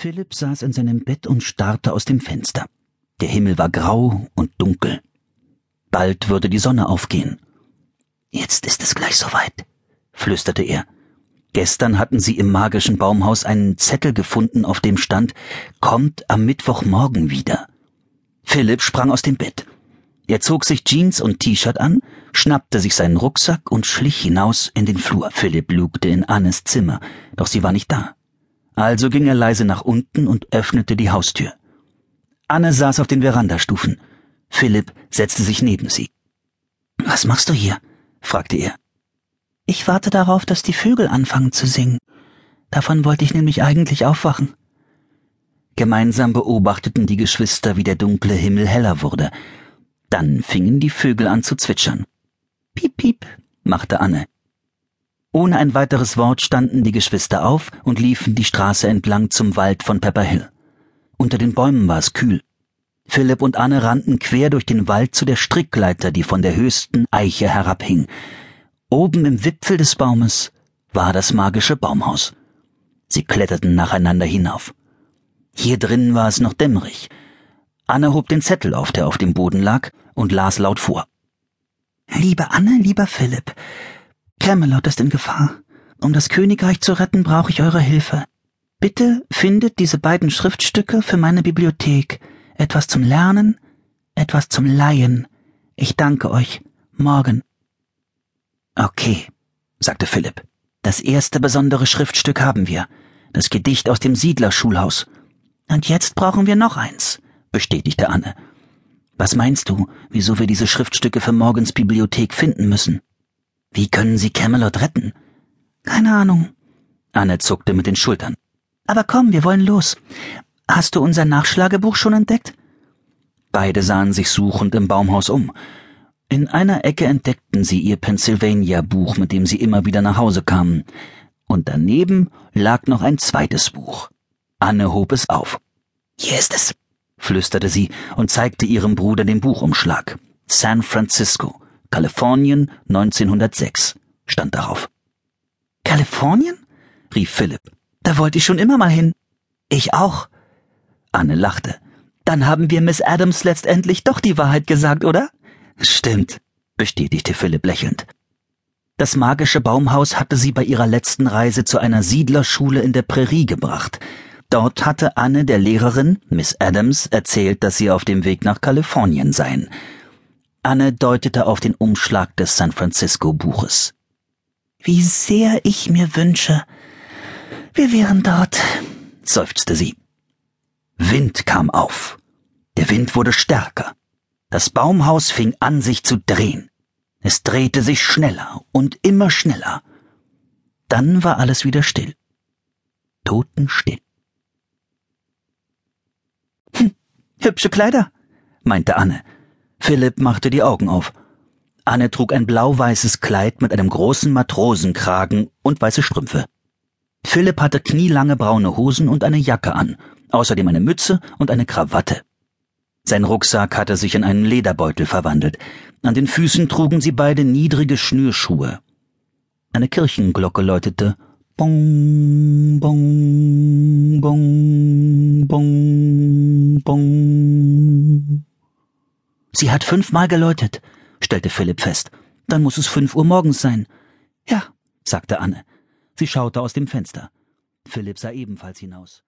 Philipp saß in seinem Bett und starrte aus dem Fenster. Der Himmel war grau und dunkel. Bald würde die Sonne aufgehen. Jetzt ist es gleich soweit, flüsterte er. Gestern hatten sie im magischen Baumhaus einen Zettel gefunden, auf dem stand Kommt am Mittwochmorgen wieder. Philipp sprang aus dem Bett. Er zog sich Jeans und T-Shirt an, schnappte sich seinen Rucksack und schlich hinaus in den Flur. Philipp lugte in Annes Zimmer, doch sie war nicht da. Also ging er leise nach unten und öffnete die Haustür. Anne saß auf den Verandastufen. Philipp setzte sich neben sie. Was machst du hier? fragte er. Ich warte darauf, dass die Vögel anfangen zu singen. Davon wollte ich nämlich eigentlich aufwachen. Gemeinsam beobachteten die Geschwister, wie der dunkle Himmel heller wurde. Dann fingen die Vögel an zu zwitschern. Piep, piep, machte Anne. Ohne ein weiteres Wort standen die Geschwister auf und liefen die Straße entlang zum Wald von Pepper Hill. Unter den Bäumen war es kühl. Philipp und Anne rannten quer durch den Wald zu der Strickleiter, die von der höchsten Eiche herabhing. Oben im Wipfel des Baumes war das magische Baumhaus. Sie kletterten nacheinander hinauf. Hier drinnen war es noch dämmerig. Anne hob den Zettel auf, der auf dem Boden lag, und las laut vor. Liebe Anne, lieber Philipp, Camelot ist in Gefahr. Um das Königreich zu retten, brauche ich eure Hilfe. Bitte findet diese beiden Schriftstücke für meine Bibliothek. Etwas zum Lernen, etwas zum Leihen. Ich danke euch. Morgen. Okay, sagte Philipp. Das erste besondere Schriftstück haben wir. Das Gedicht aus dem Siedlerschulhaus. Und jetzt brauchen wir noch eins, bestätigte Anne. Was meinst du, wieso wir diese Schriftstücke für morgens Bibliothek finden müssen? Wie können sie Camelot retten? Keine Ahnung. Anne zuckte mit den Schultern. Aber komm, wir wollen los. Hast du unser Nachschlagebuch schon entdeckt? Beide sahen sich suchend im Baumhaus um. In einer Ecke entdeckten sie ihr Pennsylvania-Buch, mit dem sie immer wieder nach Hause kamen. Und daneben lag noch ein zweites Buch. Anne hob es auf. Hier ist es, flüsterte sie und zeigte ihrem Bruder den Buchumschlag. San Francisco, Kalifornien 1906 stand darauf. Kalifornien? rief Philipp. Da wollte ich schon immer mal hin. Ich auch. Anne lachte. Dann haben wir Miss Adams letztendlich doch die Wahrheit gesagt, oder? Stimmt, bestätigte Philipp lächelnd. Das magische Baumhaus hatte sie bei ihrer letzten Reise zu einer Siedlerschule in der Prärie gebracht. Dort hatte Anne der Lehrerin, Miss Adams, erzählt, dass sie auf dem Weg nach Kalifornien seien. Anne deutete auf den Umschlag des San Francisco Buches. Wie sehr ich mir wünsche, wir wären dort, seufzte sie. Wind kam auf. Der Wind wurde stärker. Das Baumhaus fing an, sich zu drehen. Es drehte sich schneller und immer schneller. Dann war alles wieder still. Totenstill. Hm, hübsche Kleider, meinte Anne. Philipp machte die Augen auf. Anne trug ein blau-weißes Kleid mit einem großen Matrosenkragen und weiße Strümpfe. Philipp hatte knielange braune Hosen und eine Jacke an, außerdem eine Mütze und eine Krawatte. Sein Rucksack hatte sich in einen Lederbeutel verwandelt. An den Füßen trugen sie beide niedrige Schnürschuhe. Eine Kirchenglocke läutete Bong, bong, bong, bong, bong. Sie hat fünfmal geläutet, stellte Philipp fest. Dann muss es fünf Uhr morgens sein. Ja, sagte Anne. Sie schaute aus dem Fenster. Philipp sah ebenfalls hinaus.